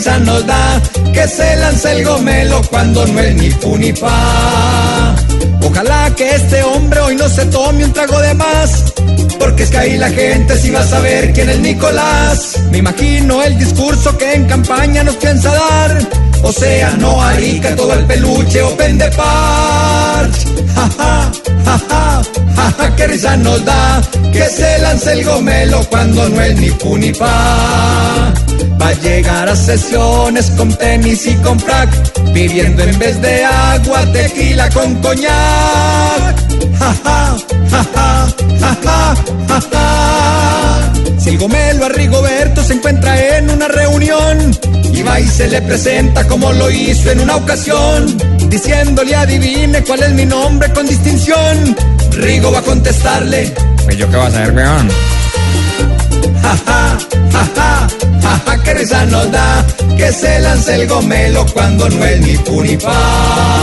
risa nos da que se lance el gomelo cuando no es ni fu ni pa. Ojalá que este hombre hoy no se tome un trago de más. Porque es que ahí la gente sí va a saber quién es Nicolás. Me imagino el discurso que en campaña nos piensa dar. O sea, no arica todo el peluche o pende par. Ja, ja, ja, ja, ja, ja, que risa nos da que se lance el gomelo cuando no es ni fu ni pa. Va a llegar a sesiones con tenis y con frac, pidiendo en vez de agua tequila con coñac. Ja, ja, ja, ja, ja, ja, ja, ja. Si el gomelo a Rigoberto se encuentra en una reunión y va y se le presenta como lo hizo en una ocasión, diciéndole adivine cuál es mi nombre con distinción, Rigo va a contestarle, Pues yo qué vas a saber, weón. ja, ja, ja, que risa nos da que se lance el gomelo cuando no es ni pa.